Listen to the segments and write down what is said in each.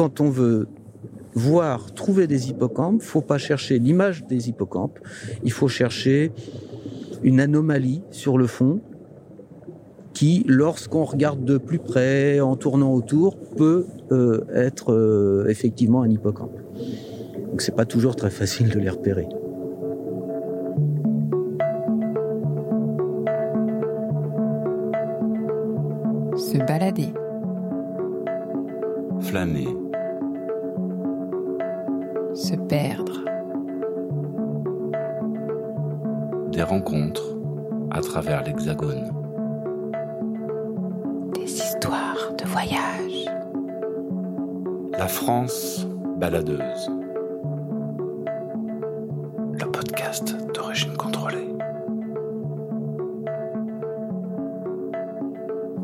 quand on veut voir, trouver des hippocampes, faut pas chercher l'image des hippocampes, il faut chercher une anomalie sur le fond qui, lorsqu'on regarde de plus près, en tournant autour, peut euh, être euh, effectivement un hippocampe. Donc c'est pas toujours très facile de les repérer. Se balader. Flâner. l'Hexagone. Des histoires de voyage. La France baladeuse. Le podcast d'origine contrôlée.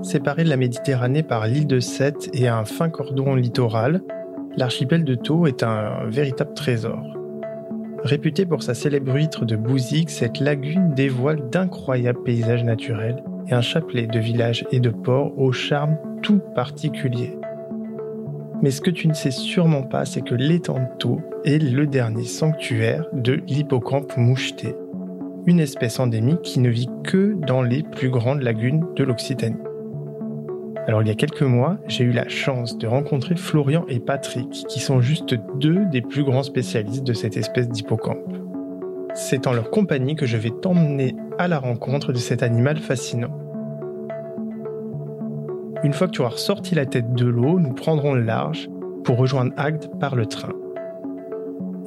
Séparé de la Méditerranée par l'île de Sète et un fin cordon littoral, l'archipel de Thau est un véritable trésor. Réputée pour sa célèbre huître de Bouzic, cette lagune dévoile d'incroyables paysages naturels et un chapelet de villages et de ports au charme tout particulier. Mais ce que tu ne sais sûrement pas, c'est que l'étang est le dernier sanctuaire de l'hippocampe moucheté, une espèce endémique qui ne vit que dans les plus grandes lagunes de l'Occitanie. Alors il y a quelques mois, j'ai eu la chance de rencontrer Florian et Patrick, qui sont juste deux des plus grands spécialistes de cette espèce d'hippocampe. C'est en leur compagnie que je vais t'emmener à la rencontre de cet animal fascinant. Une fois que tu auras ressorti la tête de l'eau, nous prendrons le large pour rejoindre Agde par le train.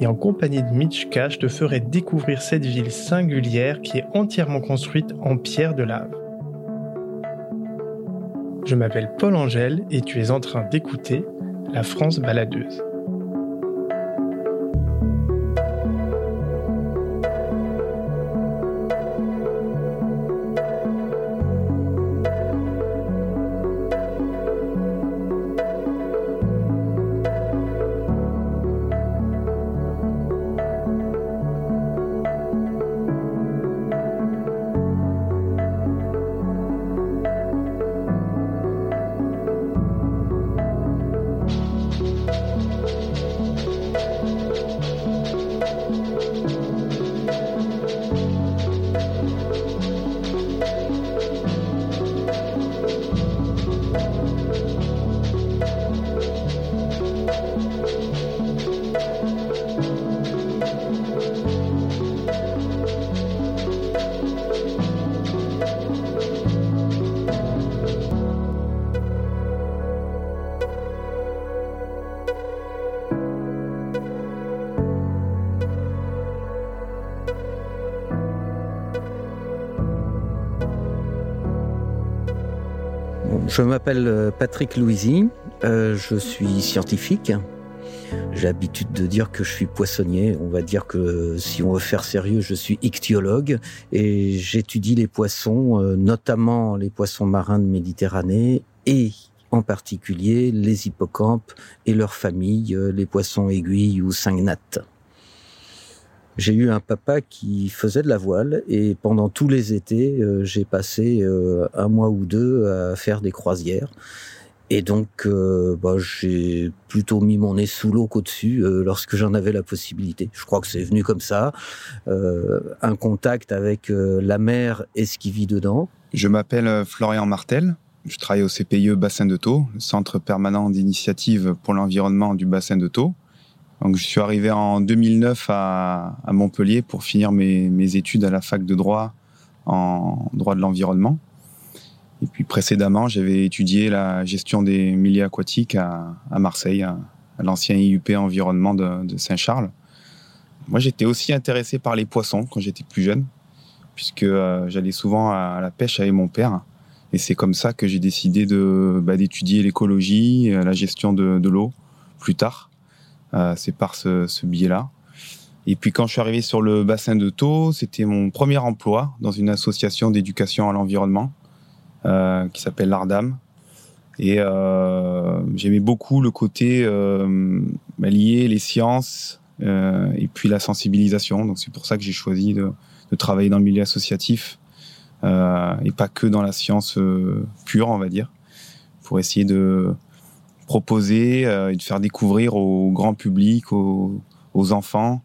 Et en compagnie de Mitchka, je te ferai découvrir cette ville singulière qui est entièrement construite en pierre de lave. Je m'appelle Paul Angèle et tu es en train d'écouter La France baladeuse. Je m'appelle euh, Patrick Louisy, euh, je suis scientifique. J'ai l'habitude de dire que je suis poissonnier. On va dire que si on veut faire sérieux, je suis ichthyologue et j'étudie les poissons, euh, notamment les poissons marins de Méditerranée et en particulier les hippocampes et leurs familles, les poissons aiguilles ou cingnates. J'ai eu un papa qui faisait de la voile et pendant tous les étés, euh, j'ai passé euh, un mois ou deux à faire des croisières. Et donc, euh, bah, j'ai plutôt mis mon nez sous l'eau qu'au-dessus lorsque j'en avais la possibilité. Je crois que c'est venu comme ça. un contact avec la mer et ce qui vit dedans. Je m'appelle Florian Martel. Je travaille au CPIE Bassin de Thau, le Centre permanent d'initiative pour l'environnement du bassin de Thau. Donc, je suis arrivé en 2009 à, Montpellier pour finir mes, études à la fac de droit en droit de l'environnement. Et puis précédemment, j'avais étudié la gestion des milieux aquatiques à, Marseille, à, l'ancien IUP environnement de, Saint-Charles. Moi, j'étais aussi intéressé par les poissons quand j'étais plus jeune, puisque euh, j'allais souvent à, la pêche avec mon père. Et c'est comme ça que j'ai décidé bah, d'étudier l'écologie, la gestion de l'eau plus tard. Euh, c'est par ce, ce biais-là. Et puis quand je suis arrivé sur le bassin de Thau, c'était mon premier emploi dans une association d'éducation à l'environnement euh, qui s'appelle l'ARDAM. Et euh, j'aimais beaucoup le côté bah, lié les sciences et puis la sensibilisation. Donc c'est pour ça que j'ai choisi de, de, travailler dans le milieu associatif et pas que dans la science pure, on va dire, pour essayer de proposer et de faire découvrir au grand public, aux, enfants,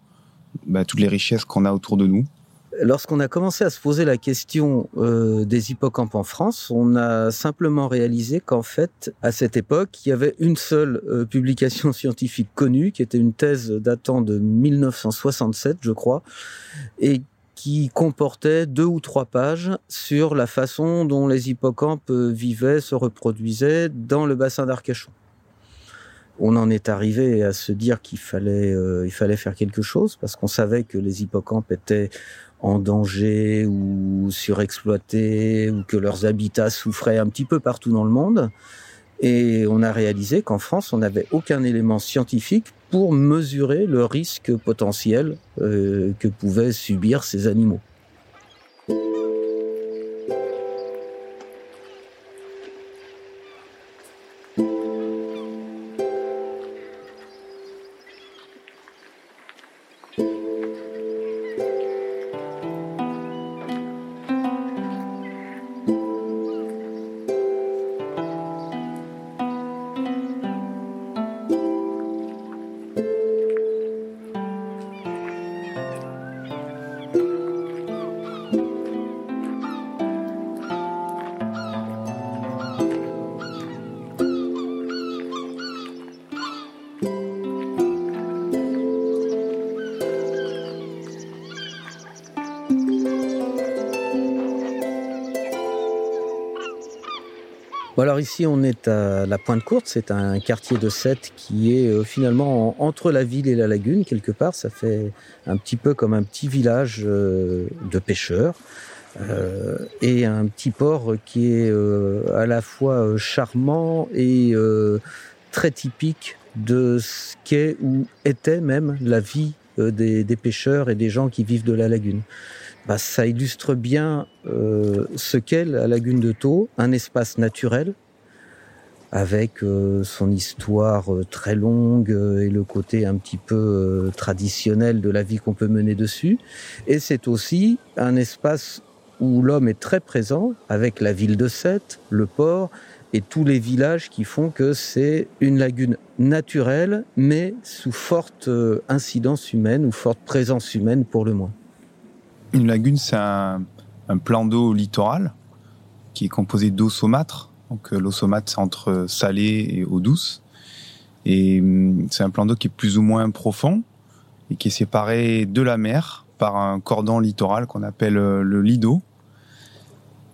bah, toutes les richesses qu'on a autour de nous. Lorsqu'on a commencé à se poser la question euh, des hippocampes en France, on a simplement réalisé qu'en fait, à cette époque, il y avait une seule euh, publication scientifique connue, qui était une thèse datant de 1967, je crois, et qui comportait deux ou trois pages sur la façon dont les hippocampes euh, vivaient, se reproduisaient dans le bassin d'Arcachon on en est arrivé à se dire qu'il fallait, il fallait faire quelque chose parce qu'on savait que les hippocampes étaient en danger ou surexploités ou que leurs habitats souffraient un petit peu partout dans le monde. Et on a réalisé qu'en France, on n'avait aucun élément scientifique pour mesurer le risque potentiel euh, que pouvaient subir ces animaux. Alors ici, on est à la Pointe Courte. C'est un quartier de Sète qui est euh, finalement entre la ville et la lagune, quelque part. Ça fait un petit peu comme un petit village euh, de pêcheurs. Euh, et un petit port qui est à la fois charmant et très typique de ce qu'est ou était même la vie des pêcheurs et des gens qui vivent de la lagune bah, ça illustre bien euh, ce qu'est la lagune de Thau, un espace naturel avec euh, son histoire euh, très longue euh, et le côté un petit peu traditionnel de la vie qu'on peut mener dessus. Et c'est aussi un espace où l'homme est très présent avec la ville de Sète, le port et tous les villages qui font que c'est une lagune naturelle, mais sous forte incidence humaine ou forte présence humaine pour le moins. Une lagune, c'est un, plan d'eau littoral qui est composé d'eau saumâtre. Donc euh, l'eau saumâtre, c'est entre salée et eau douce. Et hum, c'est un plan d'eau qui est plus ou moins profond et qui est séparé de la mer par un cordon littoral qu'on appelle euh, le lido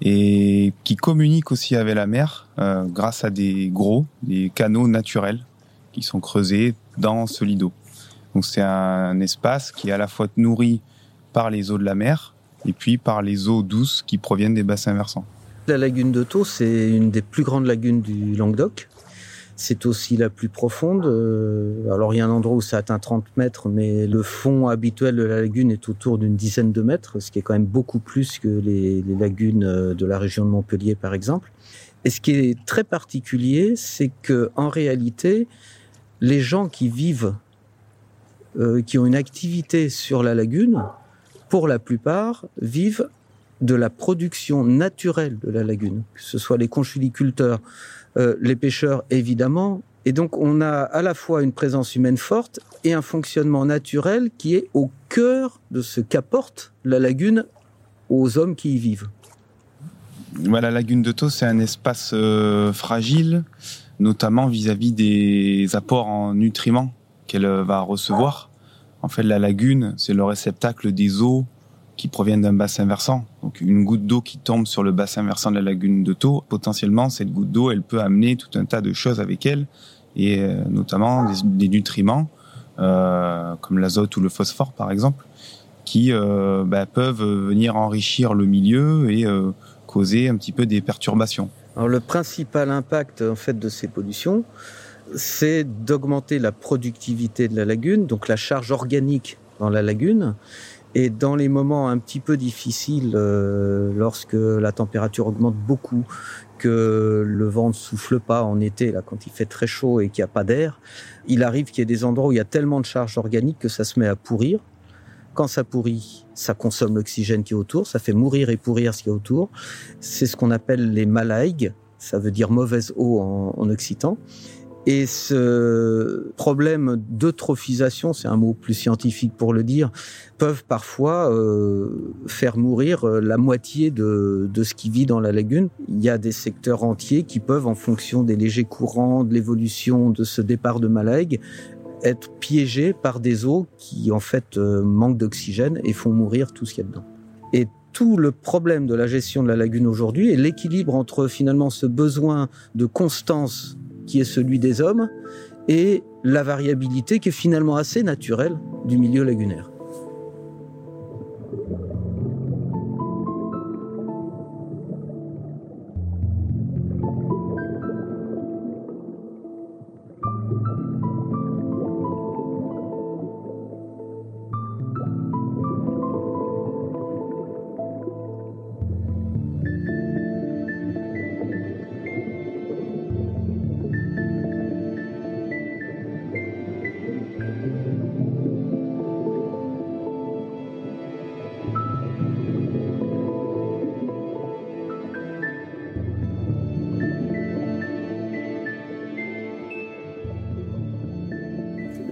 et qui communique aussi avec la mer euh, grâce à des gros, des canaux naturels qui sont creusés dans ce lido. Donc c'est un espace qui est à la fois nourri par les eaux de la mer et puis par les eaux douces qui proviennent des bassins versants. La lagune de Thau, c'est une des plus grandes lagunes du Languedoc. C'est aussi la plus profonde. Euh, alors il y a un endroit où ça atteint 30 mètres, mais le fond habituel de la lagune est autour d'une dizaine de mètres, ce qui est quand même beaucoup plus que les, lagunes euh, de la région de Montpellier, par exemple. Et ce qui est très particulier, c'est que en réalité, les gens qui vivent, euh, qui ont une activité sur la lagune, pour la plupart, vivent de la production naturelle de la lagune, que ce soit les conchuliculteurs, euh, les pêcheurs évidemment. Et donc on a à la fois une présence humaine forte et un fonctionnement naturel qui est au cœur de ce qu'apporte la lagune aux hommes qui y vivent. la lagune de Thau, c'est un espace euh, fragile, notamment vis-à-vis des apports en nutriments qu'elle va recevoir. En fait, la lagune, c'est le réceptacle des eaux qui proviennent d'un bassin versant. Donc, une goutte d'eau qui tombe sur le bassin versant de la lagune de Thau, potentiellement, cette goutte d'eau, elle peut amener tout un tas de choses avec elle, et euh, notamment des, nutriments, euh, comme l'azote ou le phosphore, par exemple, qui euh, bah, peuvent venir enrichir le milieu et causer un petit peu des perturbations. Alors, le principal impact, en fait, de ces pollutions, c'est d'augmenter la productivité de la lagune, donc la charge organique dans la lagune. Et dans les moments un petit peu difficiles, euh, lorsque la température augmente beaucoup, que le vent ne souffle pas en été, là, quand il fait très chaud et qu'il n'y a pas d'air, il arrive qu'il y ait des endroits où il y a tellement de charge organique que ça se met à pourrir. Quand ça pourrit, ça consomme l'oxygène qui est autour, ça fait mourir et pourrir ce qui est autour. C'est ce qu'on appelle les malaigues, ça veut dire mauvaise eau en, en occitan. Et ce problème d'eutrophisation, c'est un mot plus scientifique pour le dire, peuvent parfois euh, faire mourir euh, la moitié de, de ce qui vit dans la lagune. Il y a des secteurs entiers qui peuvent, en fonction des légers courants, de l'évolution de ce départ de Malaig, être piégés par des eaux qui en fait euh, manquent d'oxygène et font mourir tout ce qu'il y a dedans. Et tout le problème de la gestion de la lagune aujourd'hui est l'équilibre entre finalement ce besoin de constance qui est celui des hommes et la variabilité qui est finalement assez naturelle du milieu lagunaire.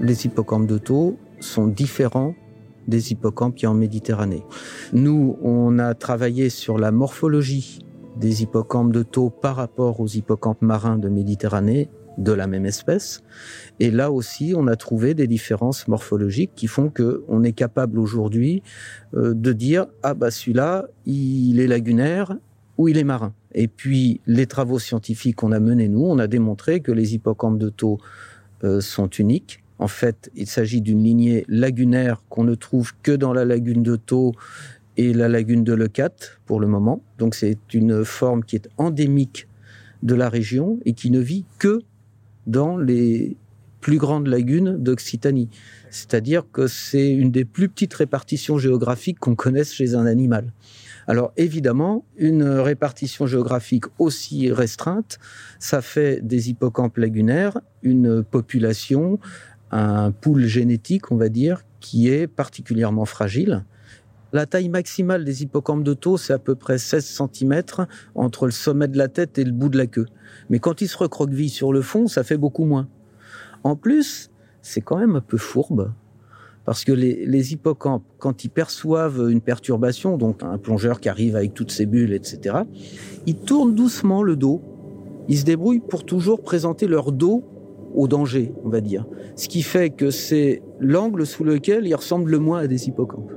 Les hippocampes de taux sont différents des hippocampes qui en Méditerranée. Nous, on a travaillé sur la morphologie des hippocampes de taux par rapport aux hippocampes marins de Méditerranée de la même espèce. Et là aussi, on a trouvé des différences morphologiques qui font que on est capable aujourd'hui euh, de dire ah bah celui-là, il est lagunaire ou il est marin. Et puis les travaux scientifiques qu'on a menés nous, on a démontré que les hippocampes de taux euh, sont uniques en fait, il s'agit d'une lignée lagunaire qu'on ne trouve que dans la lagune de Thau et la lagune de Leucate pour le moment. Donc c'est une forme qui est endémique de la région et qui ne vit que dans les plus grandes lagunes d'Occitanie. C'est-à-dire que c'est une des plus petites répartitions géographiques qu'on connaisse chez un animal. Alors évidemment, une répartition géographique aussi restreinte, ça fait des hippocampes lagunaires, une population un pool génétique, on va dire, qui est particulièrement fragile. La taille maximale des hippocampes de taux, c'est à peu près 16 cm entre le sommet de la tête et le bout de la queue. Mais quand ils se recroquevillent sur le fond, ça fait beaucoup moins. En plus, c'est quand même un peu fourbe. Parce que les, les, hippocampes, quand ils perçoivent une perturbation, donc un plongeur qui arrive avec toutes ses bulles, etc., ils tournent doucement le dos. Ils se débrouillent pour toujours présenter leur dos au danger, on va dire. Ce qui fait que c'est l'angle sous lequel il ressemble le moins à des hippocampes.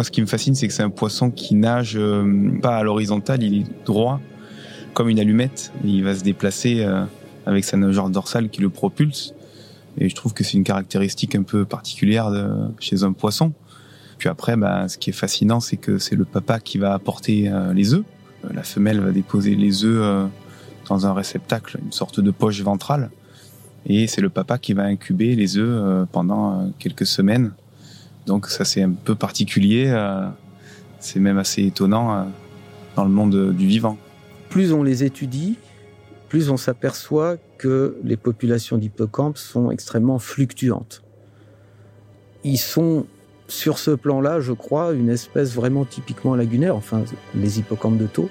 Moi, ce qui me fascine, c'est que c'est un poisson qui nage euh, pas à l'horizontale, il est droit, comme une allumette. il va se déplacer euh, avec sa nageoire dorsale qui le propulse. Et je trouve que c'est une caractéristique un peu particulière chez un poisson. Puis après, bah, ce qui est fascinant, c'est que c'est le papa qui va apporter euh, les œufs. La femelle va déposer les œufs dans un réceptacle, une sorte de poche ventrale. Et c'est le papa qui va incuber les œufs pendant quelques semaines donc ça c'est un peu particulier, euh, c'est même assez étonnant euh, dans le monde du vivant. Plus on les étudie, plus on s'aperçoit que les populations d'hippocampes sont extrêmement fluctuantes. Ils sont sur ce plan-là, je crois, une espèce vraiment typiquement lagunaire, enfin les hippocampes de taux,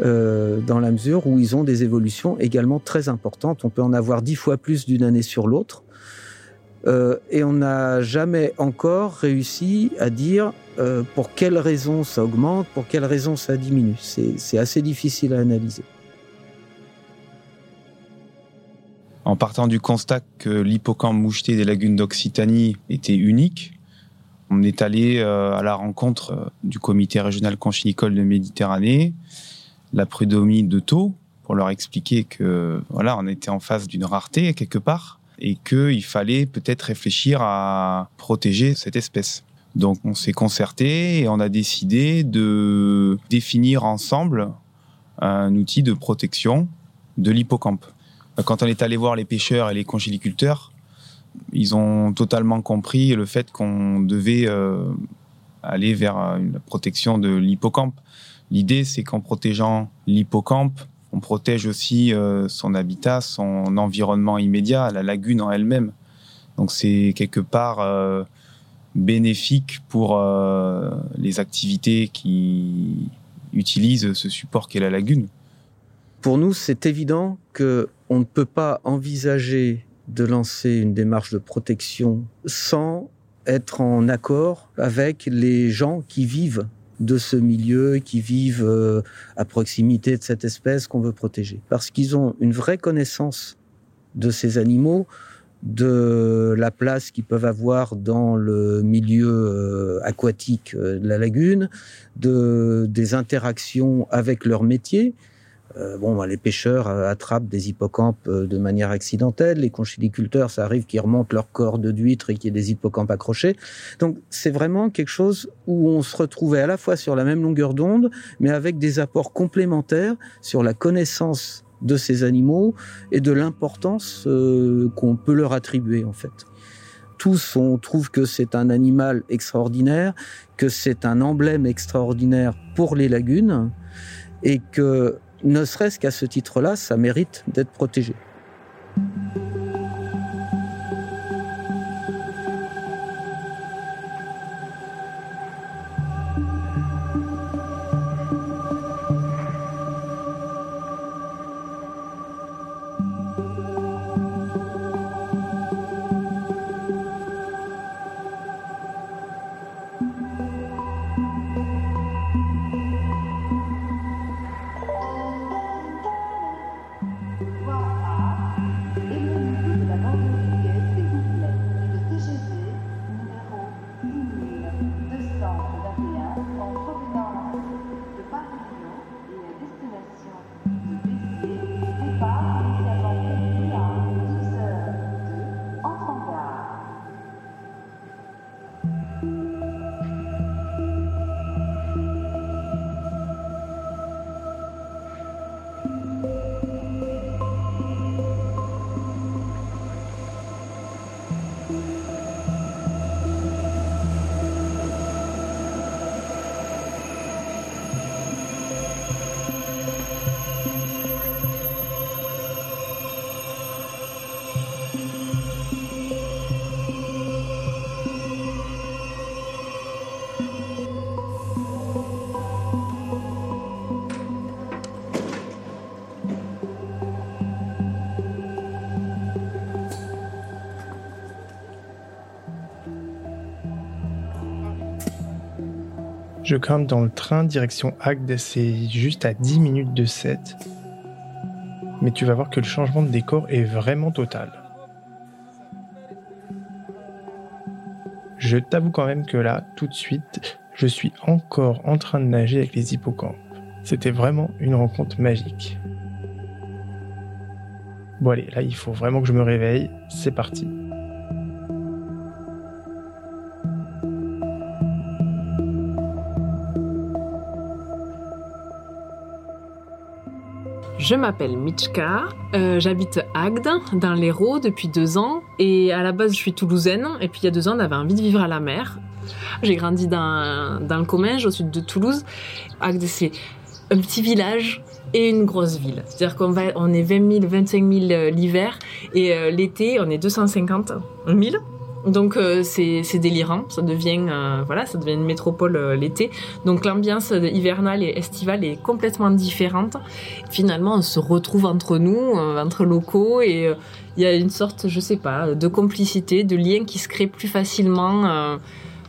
euh, dans la mesure où ils ont des évolutions également très importantes. On peut en avoir dix fois plus d'une année sur l'autre. Euh, et on n'a jamais encore réussi à dire euh, pour quelles raisons ça augmente, pour quelles raisons ça diminue. C'est assez difficile à analyser. En partant du constat que l'hippocampe moucheté des lagunes d'Occitanie était unique, on est allé euh, à la rencontre du comité régional conchinicole de Méditerranée, la prud'homie de Thau, pour leur expliquer que voilà, on était en face d'une rareté quelque part et qu'il fallait peut-être réfléchir à protéger cette espèce. Donc on s'est concerté et on a décidé de définir ensemble un outil de protection de l'hippocampe. Quand on est allé voir les pêcheurs et les congéliculteurs, ils ont totalement compris le fait qu'on devait aller vers la protection de l'hippocampe. L'idée, c'est qu'en protégeant l'hippocampe, on protège aussi son habitat, son environnement immédiat, la lagune en elle-même. Donc c'est quelque part bénéfique pour les activités qui utilisent ce support qu'est la lagune. Pour nous, c'est évident que on ne peut pas envisager de lancer une démarche de protection sans être en accord avec les gens qui vivent de ce milieu, qui vivent euh, à proximité de cette espèce qu'on veut protéger. Parce qu'ils ont une vraie connaissance de ces animaux, de la place qu'ils peuvent avoir dans le milieu euh, aquatique euh, de la lagune, de, des interactions avec leur métier. Euh, bon, bah, les pêcheurs attrapent des hippocampes de manière accidentelle. Les conchiliculteurs, ça arrive qu'ils remontent leur corps de d'huîtres et qu'il y ait des hippocampes accrochés. Donc, c'est vraiment quelque chose où on se retrouvait à la fois sur la même longueur d'onde, mais avec des apports complémentaires sur la connaissance de ces animaux et de l'importance euh, qu'on peut leur attribuer en fait. Tous, on trouve que c'est un animal extraordinaire, que c'est un emblème extraordinaire pour les lagunes et que ne serait-ce qu'à ce titre-là, ça mérite d'être protégé. Je grimpe dans le train direction Agde, c'est juste à 10 minutes de 7. Mais tu vas voir que le changement de décor est vraiment total. Je t'avoue quand même que là, tout de suite, je suis encore en train de nager avec les hippocampes. C'était vraiment une rencontre magique. Bon allez, là il faut vraiment que je me réveille. C'est parti. Je m'appelle Mitchka, euh, j'habite Agde, dans l'Hérault, depuis deux ans. Et à la base, je suis toulousaine. Et puis il y a deux ans, on avait envie de vivre à la mer. J'ai grandi dans, le Comminges, au sud de Toulouse. Agde, c'est un petit village et une grosse ville. C'est-à-dire qu'on on est 20 000, 25 000 l'hiver et euh, l'été, on est 250 000. Donc euh, c'est délirant, ça devient euh, voilà, ça devient une métropole euh, l'été. Donc l'ambiance hivernale et estivale est complètement différente. Finalement, on se retrouve entre nous, entre locaux et il y a une sorte, je sais pas, de complicité, de lien qui se crée plus facilement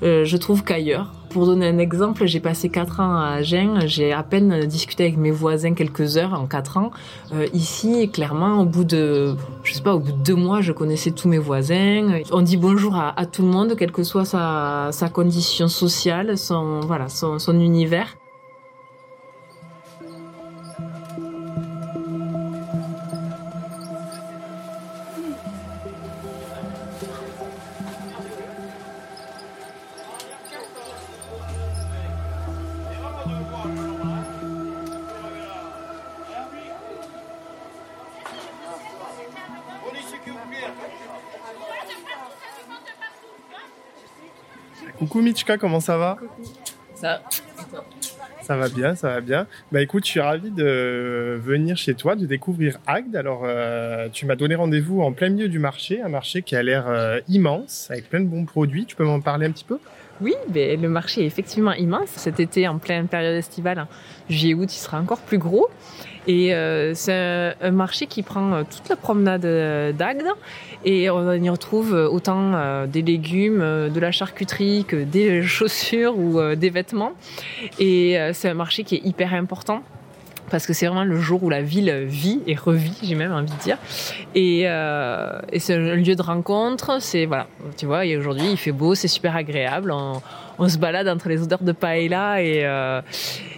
je trouve qu'ailleurs. Pour donner un exemple, j'ai passé 4 ans à Agen, j'ai à peine discuté avec mes voisins quelques heures en 4 ans. Euh, ici, clairement, au bout de, je sais pas, au bout de deux mois, je connaissais tous mes voisins. On dit bonjour à, tout le monde, quelle que soit sa, condition sociale, son, voilà, son univers. Coucou Mitchka, comment ça va Ça. Ça va bien, ça va bien. Bah écoute, je suis ravi de venir chez toi, de découvrir Agde. Alors, euh, tu m'as donné rendez-vous en plein milieu du marché, un marché qui a l'air euh, immense, avec plein de bons produits. Tu peux m'en parler un petit peu? Oui, mais le marché est effectivement immense. Cet été, en pleine période estivale, hein, juillet-août, il sera encore plus gros. Et euh, c'est un, marché qui prend euh, toute la promenade euh, d'Agde et on y retrouve autant des légumes, de la charcuterie que des chaussures ou des vêtements. Et c'est un marché qui est hyper important parce que c'est vraiment le jour où la ville vit et revit, j'ai même envie de dire. Et, euh, c'est un lieu de rencontre. C'est voilà, tu vois. Et aujourd'hui, il fait beau, c'est super agréable. On se balade entre les odeurs de paella et euh,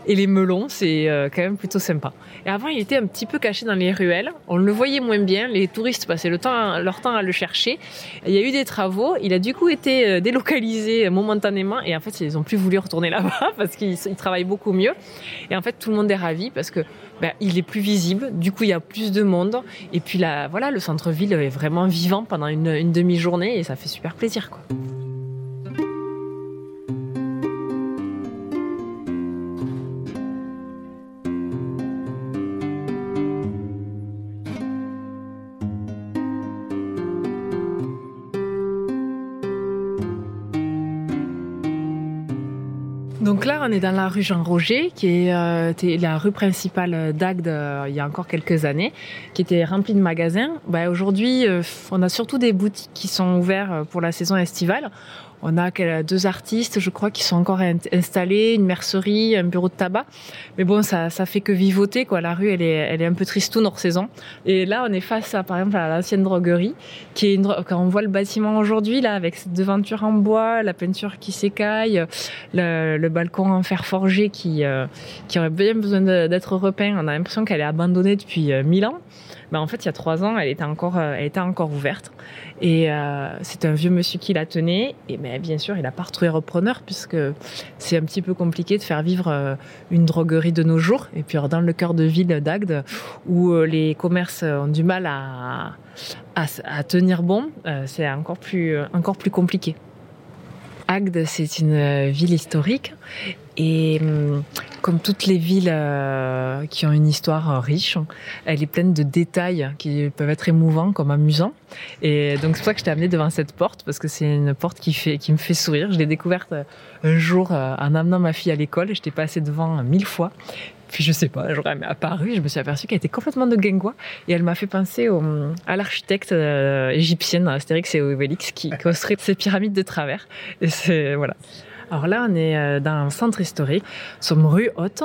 les melons. C'est euh, quand même plutôt sympa. Et avant, il était un petit peu caché dans les ruelles. On le voyait moins bien. Les touristes passaient leur temps à le chercher. Il y a eu des travaux. Il a du coup été euh, délocalisé momentanément. Et en fait, ils ont plus voulu retourner là-bas parce qu'ils ils travaillent beaucoup mieux. Et en fait, tout le monde est ravi parce que ben, il est plus visible. Du coup, il y a plus de monde. Et puis là, voilà, le centre-ville est vraiment vivant pendant une, une demi-journée et ça fait super plaisir, quoi. On est dans la rue Jean Roger, qui est euh, la rue principale d'Agde euh, il y a encore quelques années, qui était remplie de magasins. Bah, Aujourd'hui, euh, on a surtout des boutiques qui sont ouvertes pour la saison estivale. On a deux artistes, je crois, qui sont encore in- installés, une mercerie, un bureau de tabac. Mais bon, ça, ça fait que vivoter, quoi. La rue, elle est, elle est un peu tristoune hors saison. Et là, on est face à, par exemple, à l'ancienne droguerie, qui est une, quand on voit le bâtiment aujourd'hui, là, avec cette devanture en bois, la peinture qui s'écaille, le, le balcon en fer forgé qui, euh, qui aurait bien besoin d'être repeint. On a l'impression qu'elle est abandonnée depuis euh, mille ans. Mais en fait, il y a trois ans, elle était encore, euh, elle était encore ouverte. Et euh, c'est un vieux monsieur qui la tenait. Et mais bien sûr, il a pas retrouvé repreneur puisque c'est un petit peu compliqué de faire vivre euh, une droguerie de nos jours. Et puis dans le cœur de ville d'Agde, où les commerces ont du mal à, à, à tenir bon, c'est encore plus, encore plus compliqué. Agde, c'est une ville historique et hum, comme toutes les villes euh, qui ont une histoire euh, riche, elle est pleine de détails qui peuvent être émouvants comme amusants. Et donc c'est pour ça que je t'ai amené devant cette porte parce que c'est une porte qui fait qui me fait sourire. Je l'ai découverte euh, un jour euh, en amenant ma fille à l'école. J'étais passée devant euh, mille fois. Puis je sais pas, m'est apparue, je me suis aperçue qu'elle était complètement de guingois et elle m'a fait penser au, à l'architecte euh, égyptienne Astérix et Obélix qui construit ces pyramides de travers. Et c'est voilà. Alors là, on est euh, dans un centre historique, sommes rue Haute.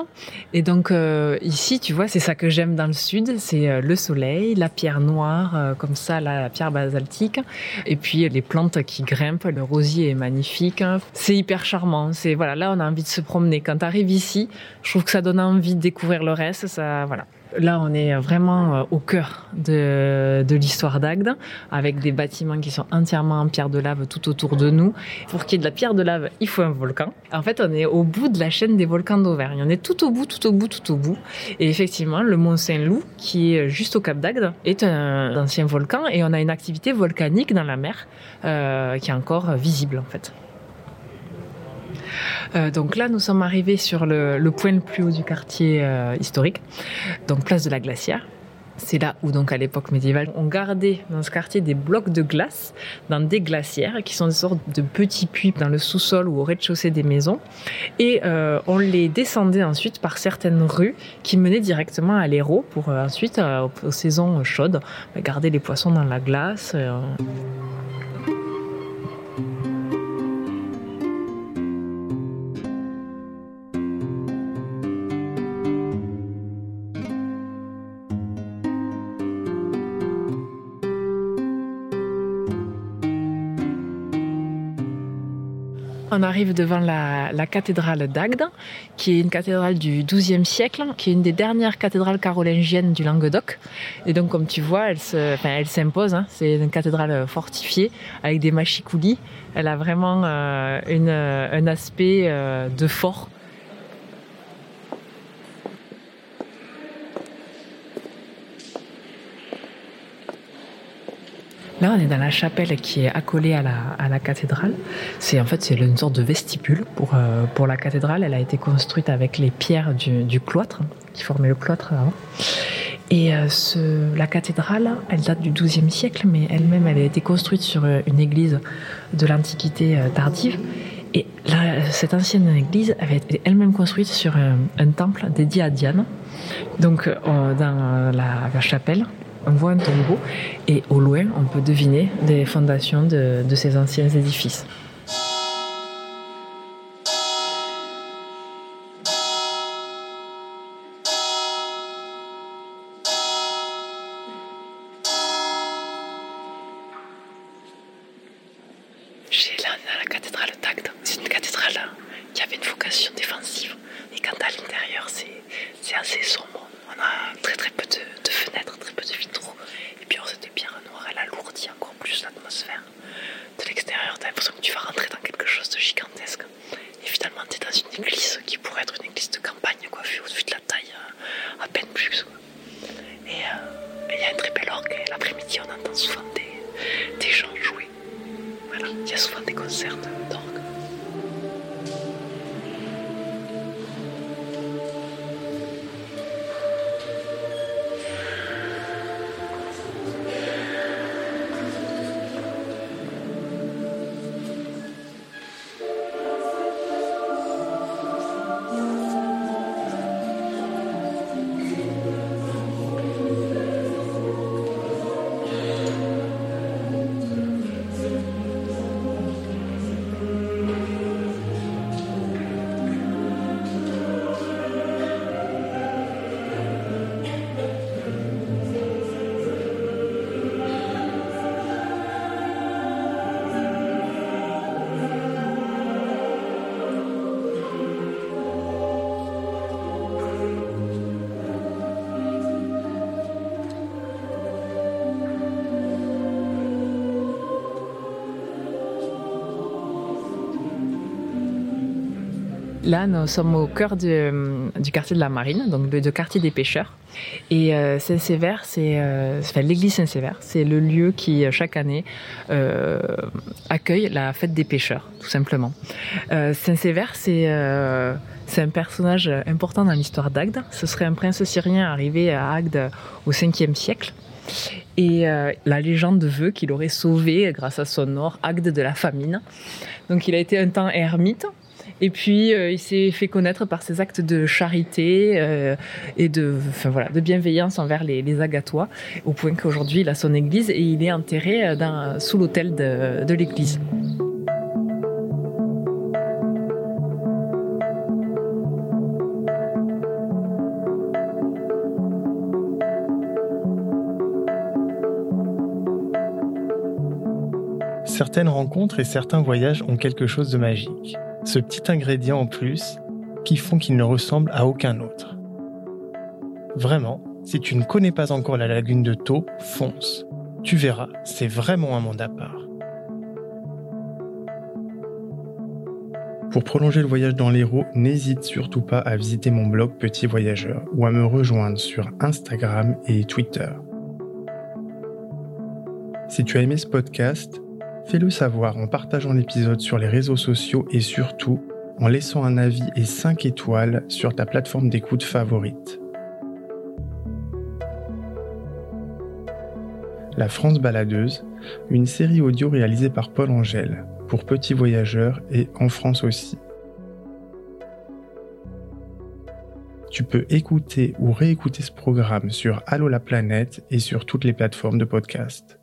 Et donc euh, ici, tu vois, c'est ça que j'aime dans le sud, c'est euh, le soleil, la pierre noire, euh, comme ça, la pierre basaltique, et puis les plantes qui grimpent, le rosier est magnifique. C'est hyper charmant. C'est voilà, là, on a envie de se promener. Quand tu arrives ici, je trouve que ça donne envie de découvrir le reste. Ça, voilà. Là, on est vraiment euh, au cœur de, l'histoire d'Agde, avec des bâtiments qui sont entièrement en pierre de lave tout autour de nous. Pour qu'il y ait de la pierre de lave, il faut un volcan. En fait, on est au bout de la chaîne des volcans d'Auvergne. On est tout au bout, tout au bout, tout au bout. Et effectivement, le Mont Saint-Loup, qui est juste au Cap d'Agde, est un ancien volcan et on a une activité volcanique dans la mer euh, qui est encore visible en fait. Euh, donc là, nous sommes arrivés sur le, le point le plus haut du quartier euh, historique, donc place de la Glacière. C'est là où, donc, à l'époque médiévale, on gardait dans ce quartier des blocs de glace dans des glacières qui sont des sortes de petits puits dans le sous-sol ou au rez-de-chaussée des maisons. Et euh, on les descendait ensuite par certaines rues qui menaient directement à l'Hérault pour ensuite, aux saisons chaudes, garder les poissons dans la glace. On arrive devant la, cathédrale d'Agde, qui est une cathédrale du XIIe siècle, qui est une des dernières cathédrales carolingiennes du Languedoc. Et donc, comme tu vois, elle s'impose. hein. C'est une cathédrale fortifiée avec des machicoulis. Elle a vraiment euh, une, un aspect euh, de fort. Là, on est dans la chapelle qui est accolée à la, à la cathédrale. C'est en fait c'est une sorte de vestibule pour euh, pour la cathédrale. Elle a été construite avec les pierres du, cloître qui formaient le cloître avant. Et euh, la cathédrale, elle date du XIIe siècle, mais elle-même, elle a été construite sur euh, une église de l'Antiquité tardive. Et cette ancienne église avait été elle-même construite sur un, temple dédié à Diane. Donc, dans la, chapelle, on voit un tombeau et au loin, on peut deviner des fondations de, de ces anciens édifices. C'est une cathédrale qui avait une vocation défensive. Et quant à l'intérieur, c'est assez sombre. On a très très peu de, de, fenêtres, très peu de vitraux. Et puis, cette pierre noire, elle plus l'atmosphère. De l'extérieur, t'as l'impression que tu vas rentrer dans quelque chose de gigantesque. Et finalement, t'es dans une église qui pourrait être une église de campagne, quoi, vu au-dessus de la taille, à peine plus. Et il euh, y a un très bel orgue. Et l'après-midi, on entend souvent des, des gens jouer. Voilà, il y a souvent des concerts Là, nous sommes au cœur du, quartier de la Marine, donc le, quartier des pêcheurs. Et euh, Saint-Sévère, c'est euh, l'église Saint-Sévère, c'est le lieu qui chaque année euh, accueille la fête des pêcheurs, tout simplement. Euh, Saint-Sévère, c'est c'est un personnage important dans l'histoire d'Agde. Ce serait un prince syrien arrivé à Agde au 5e siècle. Et euh, la légende veut qu'il aurait sauvé, grâce à son or, Agde de la famine. Donc il a été un temps ermite. Et puis euh, il s'est fait connaître par ses actes de charité euh, et de, voilà, de bienveillance envers les, les Agatois, au point qu'aujourd'hui il a son église et il est enterré dans, sous l'autel de l'église. Certaines rencontres et certains voyages ont quelque chose de magique. Ce petit ingrédient en plus qui font qu'ils ne ressemblent à aucun autre. Vraiment, si tu ne connais pas encore la lagune de Thau, fonce. Tu verras, c'est vraiment un monde à part. Pour prolonger le voyage dans l'Hérault, n'hésite surtout pas à visiter mon blog Petit Voyageur ou à me rejoindre sur Instagram et Twitter. Si tu as aimé ce podcast, Fais-le savoir en partageant l'épisode sur les réseaux sociaux et surtout en laissant un avis et 5 étoiles sur ta plateforme d'écoute favorite. La France baladeuse, une série audio réalisée par Paul Angèle pour Petits Voyageurs et en France aussi. Tu peux écouter ou réécouter ce programme sur Allo la planète et sur toutes les plateformes de podcast.